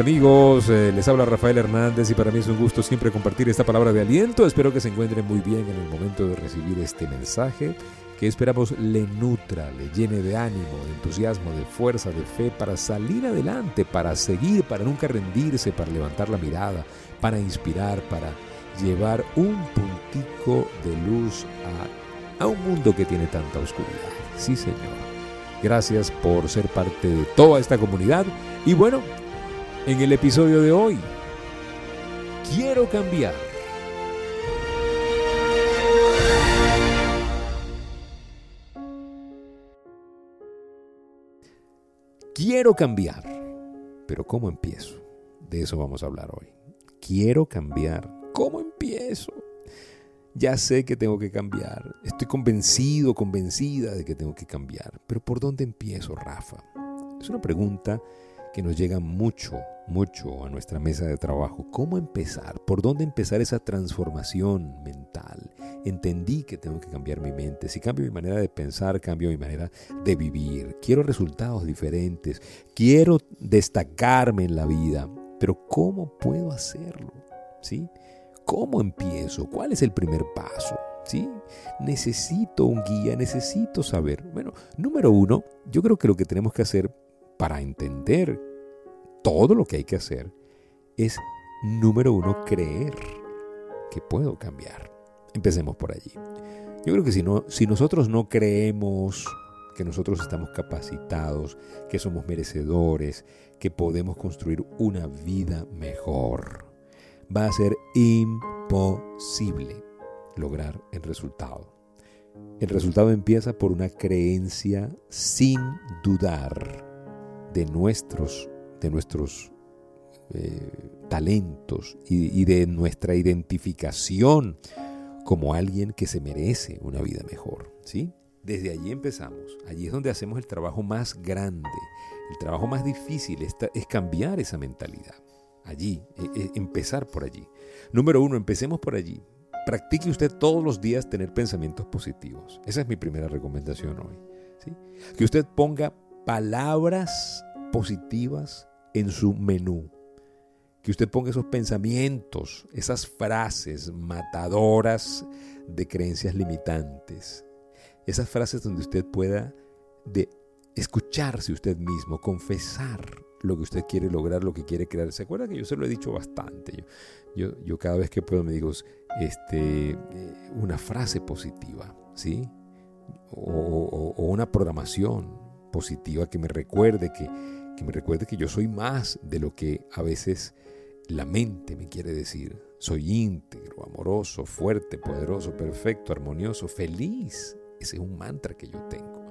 amigos, eh, les habla Rafael Hernández y para mí es un gusto siempre compartir esta palabra de aliento. Espero que se encuentren muy bien en el momento de recibir este mensaje que esperamos le nutra, le llene de ánimo, de entusiasmo, de fuerza, de fe para salir adelante, para seguir, para nunca rendirse, para levantar la mirada, para inspirar, para llevar un puntico de luz a, a un mundo que tiene tanta oscuridad. Sí, Señor. Gracias por ser parte de toda esta comunidad y bueno, en el episodio de hoy. Quiero cambiar. Quiero cambiar. Pero ¿cómo empiezo? De eso vamos a hablar hoy. Quiero cambiar. ¿Cómo empiezo? Ya sé que tengo que cambiar. Estoy convencido, convencida de que tengo que cambiar. Pero ¿por dónde empiezo, Rafa? Es una pregunta nos llega mucho, mucho a nuestra mesa de trabajo. ¿Cómo empezar? ¿Por dónde empezar esa transformación mental? Entendí que tengo que cambiar mi mente. Si cambio mi manera de pensar, cambio mi manera de vivir. Quiero resultados diferentes. Quiero destacarme en la vida. Pero ¿cómo puedo hacerlo? ¿Sí? ¿Cómo empiezo? ¿Cuál es el primer paso? ¿Sí? Necesito un guía, necesito saber. Bueno, número uno, yo creo que lo que tenemos que hacer para entender todo lo que hay que hacer es, número uno, creer que puedo cambiar. Empecemos por allí. Yo creo que si, no, si nosotros no creemos que nosotros estamos capacitados, que somos merecedores, que podemos construir una vida mejor, va a ser imposible lograr el resultado. El resultado empieza por una creencia sin dudar de nuestros, de nuestros eh, talentos y, de nuestra identificación como alguien que se merece una vida mejor. ¿sí? Desde allí empezamos. Allí es donde hacemos el trabajo más grande. El trabajo más difícil es, es cambiar esa mentalidad. Allí, e, e, empezar por allí. Número uno, empecemos por allí. Practique usted todos los días tener pensamientos positivos. Esa es mi primera recomendación hoy. ¿sí? Que usted ponga palabras positivas en su menú. Que usted ponga esos pensamientos, esas frases matadoras de creencias limitantes. Esas frases donde usted pueda de escucharse usted mismo, confesar lo que usted quiere lograr, lo que quiere crear. ¿Se acuerda que yo se lo he dicho bastante? Yo, yo, cada vez que puedo me digo este, eh, una frase positiva, ¿sí? O, o una programación positiva que me recuerde que que me recuerde que yo soy más de lo que a veces la mente me quiere decir. Soy íntegro, amoroso, fuerte, poderoso, perfecto, armonioso, feliz. Ese es un mantra que yo tengo.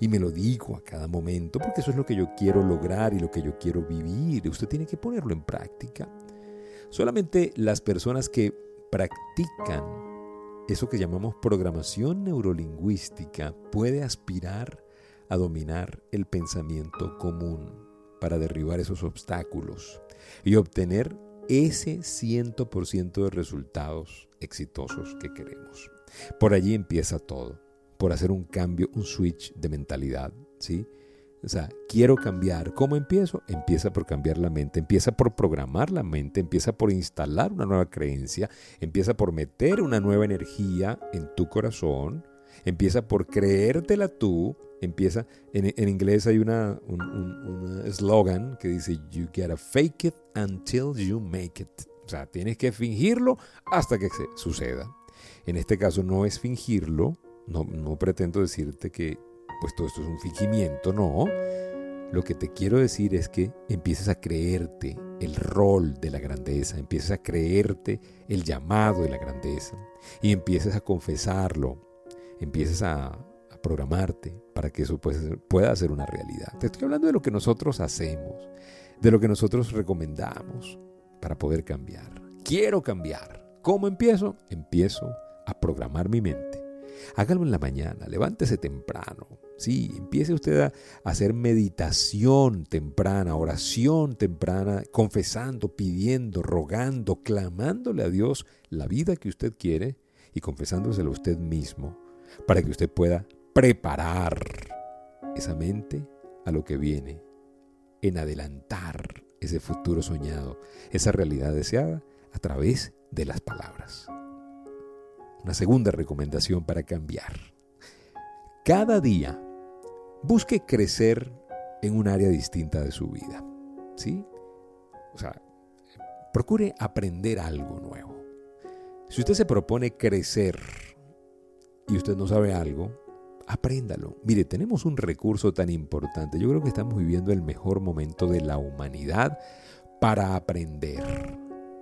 Y me lo digo a cada momento porque eso es lo que yo quiero lograr y lo que yo quiero vivir. Usted tiene que ponerlo en práctica. Solamente las personas que practican eso que llamamos programación neurolingüística puede aspirar a dominar el pensamiento común para derribar esos obstáculos y obtener ese 100% de resultados exitosos que queremos. Por allí empieza todo, por hacer un cambio, un switch de mentalidad, ¿sí? O sea, quiero cambiar. ¿Cómo empiezo? Empieza por cambiar la mente, empieza por programar la mente, empieza por instalar una nueva creencia, empieza por meter una nueva energía en tu corazón, empieza por creértela tú empieza, en, inglés hay una, un eslogan que dice, you gotta fake it until you make it. O sea, tienes que fingirlo hasta que se suceda. En este caso no es fingirlo, no, no pretendo decirte que pues todo esto es un fingimiento, no. Lo que te quiero decir es que empieces a creerte el rol de la grandeza, empieces a creerte el llamado de la grandeza y empieces a confesarlo, empieces a, programarte para que eso pueda ser una realidad. Te estoy hablando de lo que nosotros hacemos, de lo que nosotros recomendamos para poder cambiar. Quiero cambiar. ¿Cómo empiezo? Empiezo a programar mi mente. Hágalo en la mañana, levántese temprano. Sí, empiece usted a hacer meditación temprana, oración temprana, confesando, pidiendo, rogando, clamándole a Dios la vida que usted quiere y confesándoselo a usted mismo para que usted pueda preparar esa mente a lo que viene, en adelantar ese futuro soñado, esa realidad deseada a través de las palabras. Una segunda recomendación para cambiar. Cada día busque crecer en un área distinta de su vida. ¿Sí? O sea, procure aprender algo nuevo. Si usted se propone crecer y usted no sabe algo, apréndalo. Mire, tenemos un recurso tan importante. Yo creo que estamos viviendo el mejor momento de la humanidad para aprender.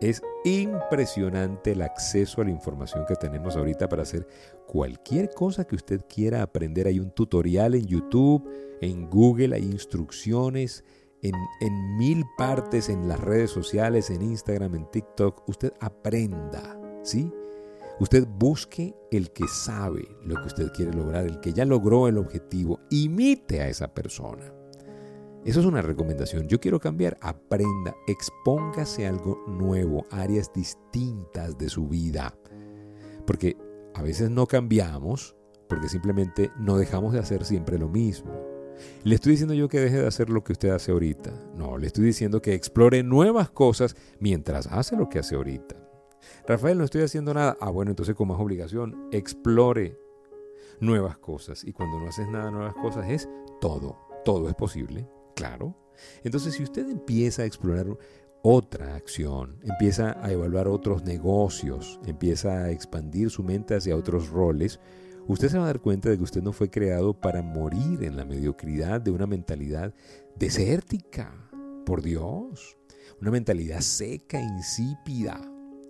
Es impresionante el acceso a la información que tenemos ahorita para hacer cualquier cosa que usted quiera aprender. Hay un tutorial en YouTube, en Google, hay instrucciones en, en mil partes, en las redes sociales, en Instagram, en TikTok. Usted aprenda, ¿sí? Usted busque el que sabe lo que usted quiere lograr, el que ya logró el objetivo. Imite a esa persona. Eso es una recomendación. Yo quiero cambiar. Aprenda, expóngase algo nuevo, áreas distintas de su vida. Porque a veces no cambiamos porque simplemente no dejamos de hacer siempre lo mismo. Le estoy diciendo yo que deje de hacer lo que usted hace ahorita. No, le estoy diciendo que explore nuevas cosas mientras hace lo que hace ahorita. Rafael, no estoy haciendo nada. Ah, bueno, entonces con más obligación, explore nuevas cosas. Y cuando no haces nada nuevas cosas es todo. Todo es posible. Claro. Entonces, si usted empieza a explorar otra acción, empieza a evaluar otros negocios, empieza a expandir su mente hacia otros roles, usted se va a dar cuenta de que usted no fue creado para morir en la mediocridad de una mentalidad desértica, por Dios, una mentalidad seca, insípida,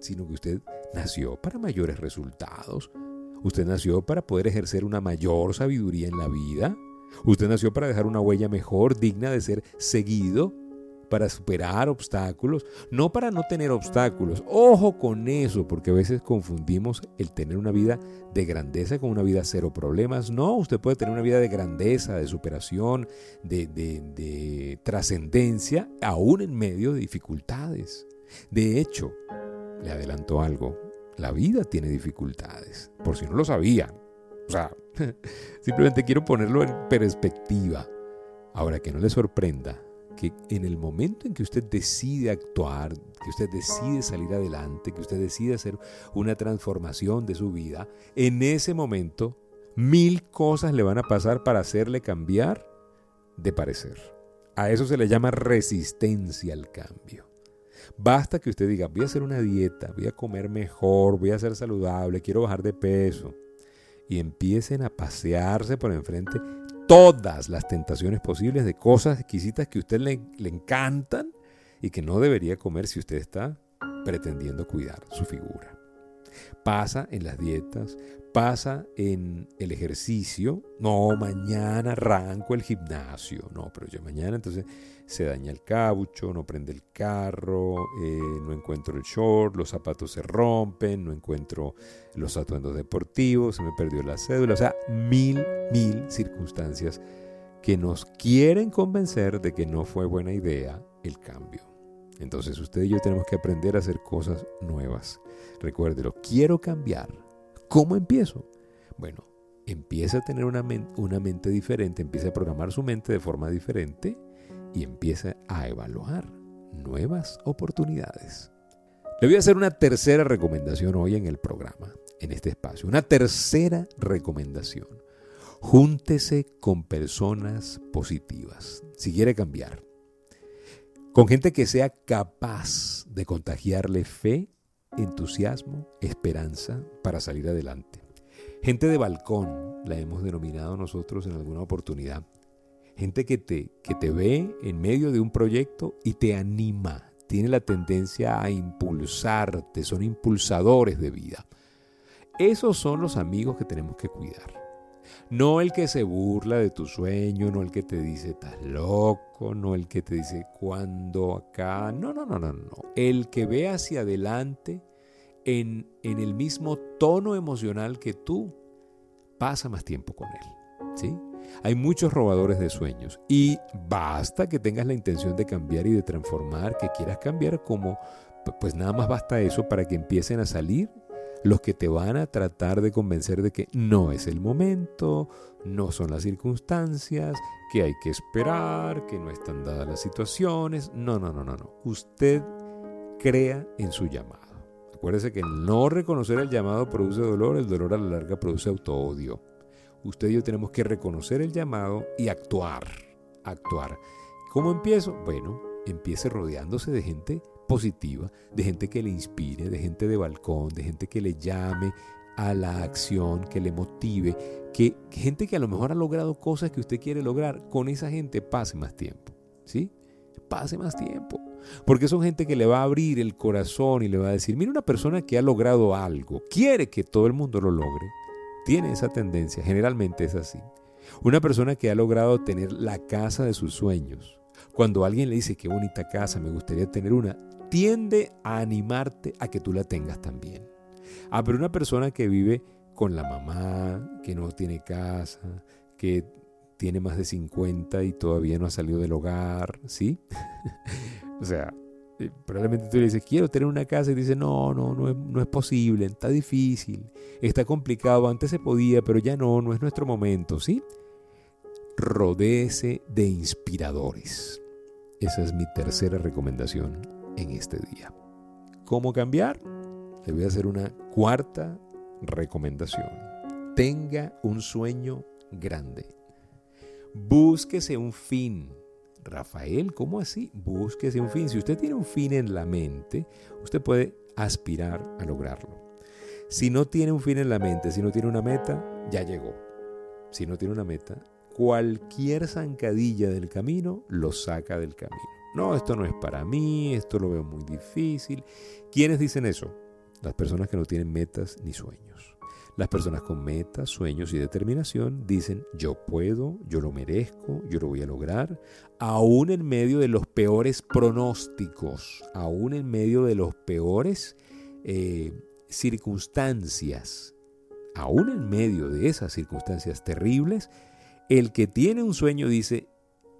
sino que usted nació para mayores resultados. Usted nació para poder ejercer una mayor sabiduría en la vida. Usted nació para dejar una huella mejor, digna de ser seguido, para superar obstáculos, no para no tener obstáculos. Ojo con eso, porque a veces confundimos el tener una vida de grandeza con una vida cero problemas. No, usted puede tener una vida de grandeza, de superación, de, de trascendencia, aún en medio de dificultades. De hecho, le adelanto algo, la vida tiene dificultades, por si no lo sabían. O sea, simplemente quiero ponerlo en perspectiva. Ahora, que no le sorprenda que en el momento en que usted decide actuar, que usted decide salir adelante, que usted decide hacer una transformación de su vida, en ese momento mil cosas le van a pasar para hacerle cambiar de parecer. A eso se le llama resistencia al cambio. Basta que usted diga, voy a hacer una dieta, voy a comer mejor, voy a ser saludable, quiero bajar de peso y empiecen a pasearse por enfrente todas las tentaciones posibles de cosas exquisitas que a usted le, le encantan y que no debería comer si usted está pretendiendo cuidar su figura. Pasa en las dietas, pasa en el ejercicio. No, mañana arranco el gimnasio. No, pero yo mañana entonces se daña el caucho, no prende el carro, eh, no encuentro el short, los zapatos se rompen, no encuentro los atuendos deportivos, se me perdió la cédula. O sea, mil, mil circunstancias que nos quieren convencer de que no fue buena idea el cambio. Entonces usted y yo tenemos que aprender a hacer cosas nuevas. Recuérdelo, quiero cambiar. ¿Cómo empiezo? Bueno, empieza a tener una, mente diferente, empieza a programar su mente de forma diferente y empieza a evaluar nuevas oportunidades. Le voy a hacer una tercera recomendación hoy en el programa, en este espacio. Una tercera recomendación. Júntese con personas positivas. Si quiere cambiar, con gente que sea capaz de contagiarle fe, entusiasmo, esperanza para salir adelante. Gente de balcón, la hemos denominado nosotros en alguna oportunidad. Gente que te, que te ve en medio de un proyecto y te anima, tiene la tendencia a impulsarte, son impulsadores de vida. Esos son los amigos que tenemos que cuidar. No el que se burla de tu sueño, no el que te dice estás loco, no el que te dice cuándo acá. No, no, no, no, no. El que ve hacia adelante en, en el mismo tono emocional que tú, pasa más tiempo con él. ¿Sí? Hay muchos robadores de sueños y basta que tengas la intención de cambiar y de transformar, que quieras cambiar como, pues nada más basta eso para que empiecen a salir los que te van a tratar de convencer de que no es el momento, no son las circunstancias, que hay que esperar, que no están dadas las situaciones. No, no, no, no, no. Usted crea en su llamado. Acuérdese que no reconocer el llamado produce dolor, el dolor a la larga produce autoodio. Usted y yo tenemos que reconocer el llamado y actuar, actuar. ¿Cómo empiezo? Bueno, empiece rodeándose de gente positiva, de gente que le inspire, de gente de balcón, de gente que le llame a la acción, que le motive, que, gente que a lo mejor ha logrado cosas que usted quiere lograr, con esa gente pase más tiempo, ¿sí? Pase más tiempo. Porque son gente que le va a abrir el corazón y le va a decir, mira una persona que ha logrado algo, quiere que todo el mundo lo logre, tiene esa tendencia, generalmente es así. Una persona que ha logrado tener la casa de sus sueños, cuando alguien le dice qué bonita casa, me gustaría tener una, tiende a animarte a que tú la tengas también. Ah, pero una persona que vive con la mamá, que no tiene casa, que tiene más de 50 y todavía no ha salido del hogar, ¿sí? o sea, eh, probablemente tú le dices, quiero tener una casa y dice, no, no, no es, no es posible, está difícil, está complicado, antes se podía, pero ya no, no es nuestro momento, ¿sí? Rodéese de inspiradores. Esa es mi tercera recomendación en este día. ¿Cómo cambiar? Le voy a hacer una cuarta recomendación. Tenga un sueño grande. Búsquese un fin. Rafael, ¿cómo así? Búsquese un fin. Si usted tiene un fin en la mente, usted puede aspirar a lograrlo. Si no tiene un fin en la mente, si no tiene una meta, ya llegó. Si no tiene una meta, cualquier zancadilla del camino lo saca del camino. No, esto no es para mí, esto lo veo muy difícil. ¿Quiénes dicen eso? Las personas que no tienen metas ni sueños. Las personas con metas, sueños y determinación dicen, yo puedo, yo lo merezco, yo lo voy a lograr, aún en medio de los peores pronósticos, aún en medio de los peores eh, circunstancias, aún en medio de esas circunstancias terribles, el que tiene un sueño dice,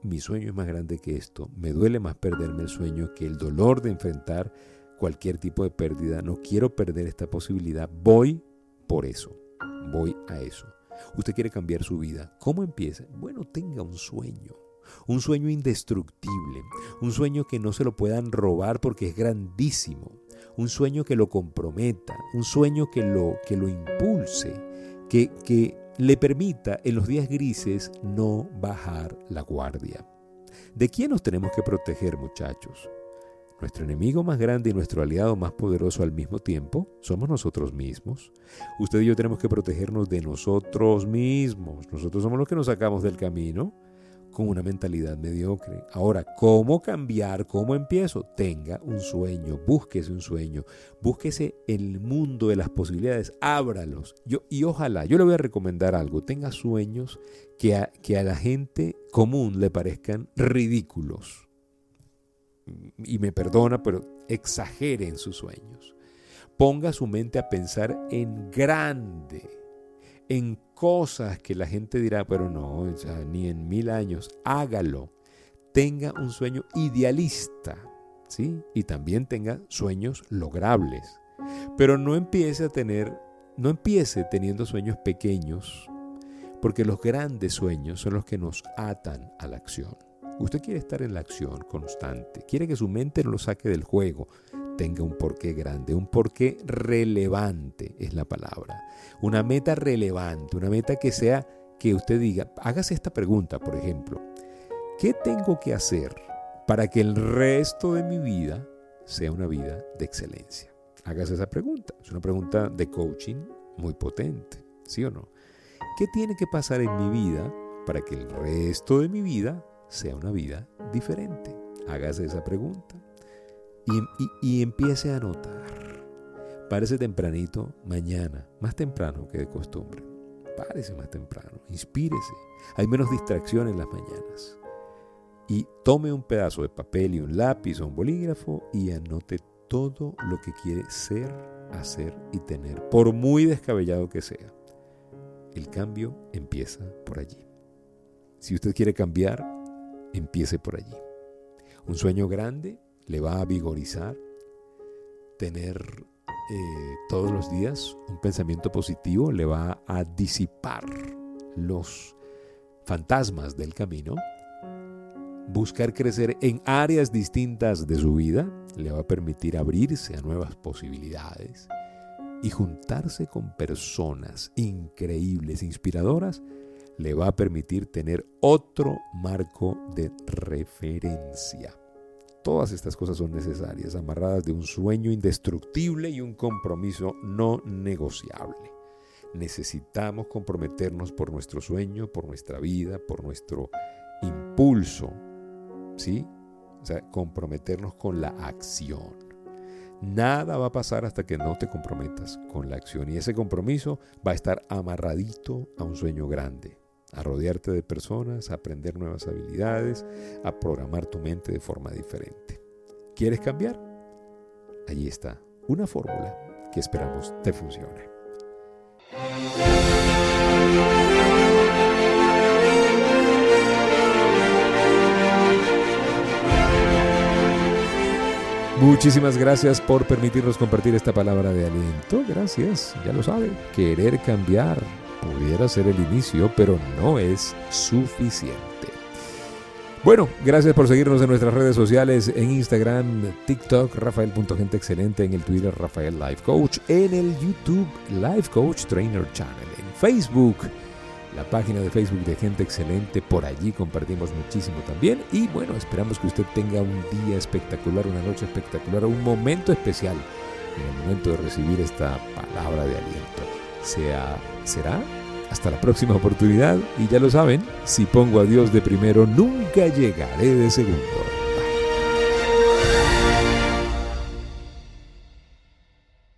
mi sueño es más grande que esto, me duele más perderme el sueño que el dolor de enfrentar cualquier tipo de pérdida, no quiero perder esta posibilidad, voy por eso, voy a eso. Usted quiere cambiar su vida, ¿cómo empieza? Bueno, tenga un sueño, un sueño indestructible, un sueño que no se lo puedan robar porque es grandísimo, un sueño que lo comprometa, un sueño que lo, que lo impulse, que, que le permita en los días grises no bajar la guardia. ¿De quién nos tenemos que proteger, muchachos? Nuestro enemigo más grande y nuestro aliado más poderoso al mismo tiempo somos nosotros mismos. Usted y yo tenemos que protegernos de nosotros mismos. Nosotros somos los que nos sacamos del camino con una mentalidad mediocre. Ahora, ¿cómo cambiar? ¿Cómo empiezo? Tenga un sueño, búsquese un sueño, búsquese el mundo de las posibilidades, ábralos. Yo, y ojalá, yo le voy a recomendar algo, tenga sueños que a, que a la gente común le parezcan ridículos. Y me perdona, pero exagere en sus sueños. Ponga su mente a pensar en grande en cosas que la gente dirá, pero no, ni en mil años, hágalo. Tenga un sueño idealista, ¿sí? Y también tenga sueños logrables. Pero no empiece a tener, no empiece teniendo sueños pequeños, porque los grandes sueños son los que nos atan a la acción. Usted quiere estar en la acción constante, quiere que su mente no lo saque del juego, tenga un porqué grande, un porqué relevante es la palabra. Una meta relevante, una meta que sea que usted diga, hágase esta pregunta, por ejemplo, ¿qué tengo que hacer para que el resto de mi vida sea una vida de excelencia? Hágase esa pregunta. Es una pregunta de coaching muy potente, ¿sí o no? ¿Qué tiene que pasar en mi vida para que el resto de mi vida sea una vida diferente? Hágase esa pregunta y, empiece a notar. Párese tempranito mañana, más temprano que de costumbre. Párese más temprano, inspírese. Hay menos distracción en las mañanas. Y tome un pedazo de papel y un lápiz o un bolígrafo y anote todo lo que quiere ser, hacer y tener, por muy descabellado que sea. El cambio empieza por allí. Si usted quiere cambiar, empiece por allí. Un sueño grande le va a vigorizar, tener eh, todos los días un pensamiento positivo le va a disipar los fantasmas del camino. Buscar crecer en áreas distintas de su vida le va a permitir abrirse a nuevas posibilidades y juntarse con personas increíbles, inspiradoras, le va a permitir tener otro marco de referencia. Todas estas cosas son necesarias, amarradas de un sueño indestructible y un compromiso no negociable. Necesitamos comprometernos por nuestro sueño, por nuestra vida, por nuestro impulso, ¿sí? O sea, comprometernos con la acción. Nada va a pasar hasta que no te comprometas con la acción y ese compromiso va a estar amarradito a un sueño grande, a rodearte de personas, a aprender nuevas habilidades, a programar tu mente de forma diferente. ¿Quieres cambiar? Allí está una fórmula que esperamos te funcione. Muchísimas gracias por permitirnos compartir esta palabra de aliento. Gracias, ya lo sabe. Querer cambiar pudiera ser el inicio, pero no es suficiente. Bueno, gracias por seguirnos en nuestras redes sociales, en Instagram, TikTok, Rafael.genteexcelente, en el Twitter, Rafael Life Coach, en el YouTube, Life Coach Trainer Channel, en Facebook, la página de Facebook de Gente Excelente, por allí compartimos muchísimo también. Y bueno, esperamos que usted tenga un día espectacular, una noche espectacular, un momento especial en el momento de recibir esta palabra de aliento. Sea, será hasta la próxima oportunidad y ya lo saben, si pongo a Dios de primero, nunca llegaré de segundo.